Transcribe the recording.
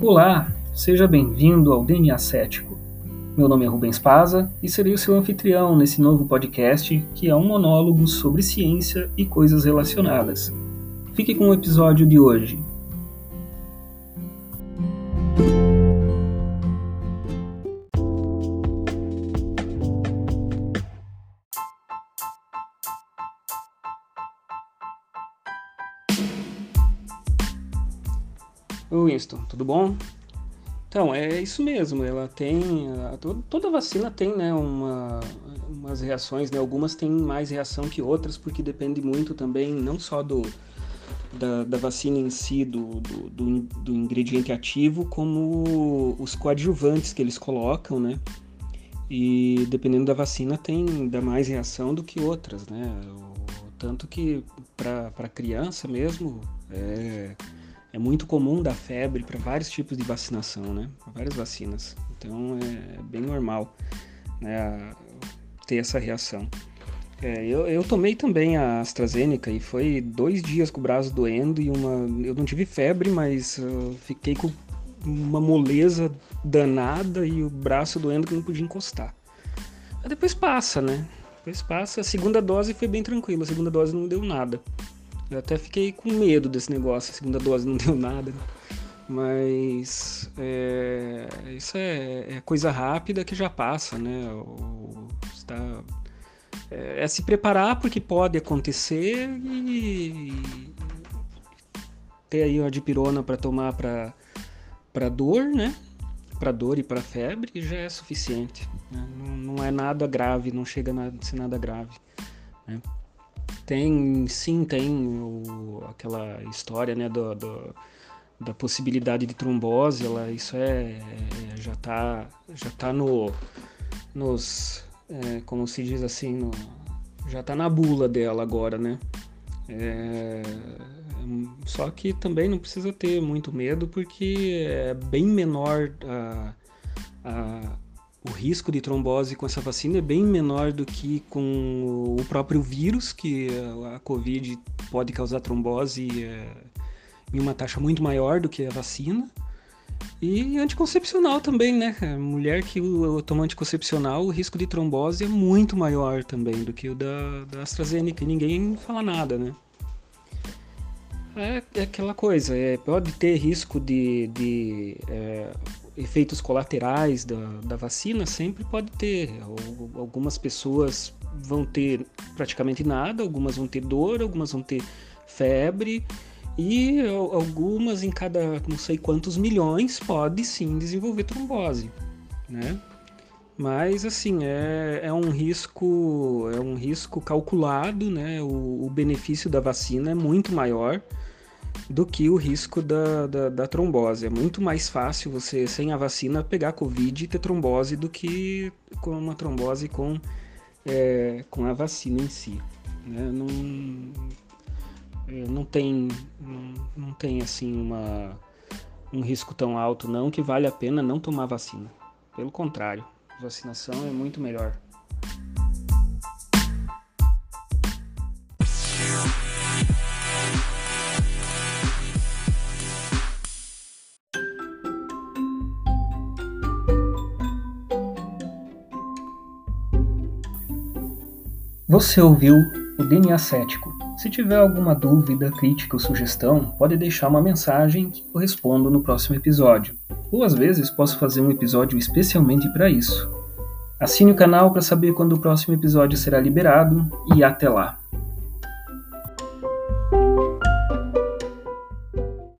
Olá, seja bem-vindo ao DNA Cético. Meu nome é Rubens Paza e serei o seu anfitrião nesse novo podcast que é um monólogo sobre ciência e coisas relacionadas. Fique com o episódio de hoje. Winston, tudo bom? Então, é isso mesmo, ela tem. Toda vacina tem, né, uma, umas reações, né? Algumas têm mais reação que outras, porque depende muito também, não só do, da, da vacina em si, do, do, do, ingrediente ativo, como os coadjuvantes que eles colocam, né? E dependendo da vacina, tem dá mais reação do que outras, né? Tanto que para criança mesmo, é é muito comum dar febre para vários tipos de vacinação, né? Para várias vacinas. Então é bem normal né, ter essa reação. É, eu, eu, tomei também a AstraZeneca e foi dois dias com o braço doendo e uma. Eu não tive febre, mas fiquei com uma moleza danada e o braço doendo que não podia encostar. Mas depois passa, né? Depois passa. A segunda dose foi bem tranquila, a segunda dose não deu nada. Eu até fiquei com medo desse negócio, a segunda dose não deu nada. Né? Mas é, isso é, é, coisa rápida que já passa, né? está, é, é, se preparar porque pode acontecer e ter aí uma dipirona para tomar para dor, né? Para dor e para febre já é suficiente. Né? Não, não, é nada grave, não chega a ser nada grave. Né? Tem, sim, tem o, aquela história, né, do, do, da possibilidade de trombose, ela, isso é, é já está já tá no, nos, é, como se diz assim, no, já está na bula dela agora, né? É, só que também não precisa ter muito medo porque é bem menor a, a o risco de trombose com essa vacina é bem menor do que com o próprio vírus, que a Covid pode causar trombose é, em uma taxa muito maior do que a vacina. E anticoncepcional também, né? Mulher que toma anticoncepcional, o risco de trombose é muito maior também do que o da, da AstraZeneca. E ninguém fala nada, né? É, é aquela coisa, é, pode ter risco de, de é, efeitos colaterais da, da vacina sempre pode ter. Algumas pessoas vão ter praticamente nada, algumas vão ter dor, algumas vão ter febre e algumas em cada não sei quantos milhões pode sim desenvolver trombose, né? Mas assim é, é um risco é um risco calculado, né? O, o benefício da vacina é muito maior do que o risco da, da, da, trombose. É muito mais fácil você, sem a vacina, pegar Covid e ter trombose do que com uma trombose com, é, com a vacina em si. Né? Não, é, não, tem, não, não tem assim uma, um risco tão alto não que vale a pena não tomar vacina. Pelo contrário, vacinação é muito melhor. Você ouviu o DNA Cético. Se tiver alguma dúvida, crítica ou sugestão, pode deixar uma mensagem que eu respondo no próximo episódio. Ou às vezes posso fazer um episódio especialmente para isso. Assine o canal para saber quando o próximo episódio será liberado e até lá!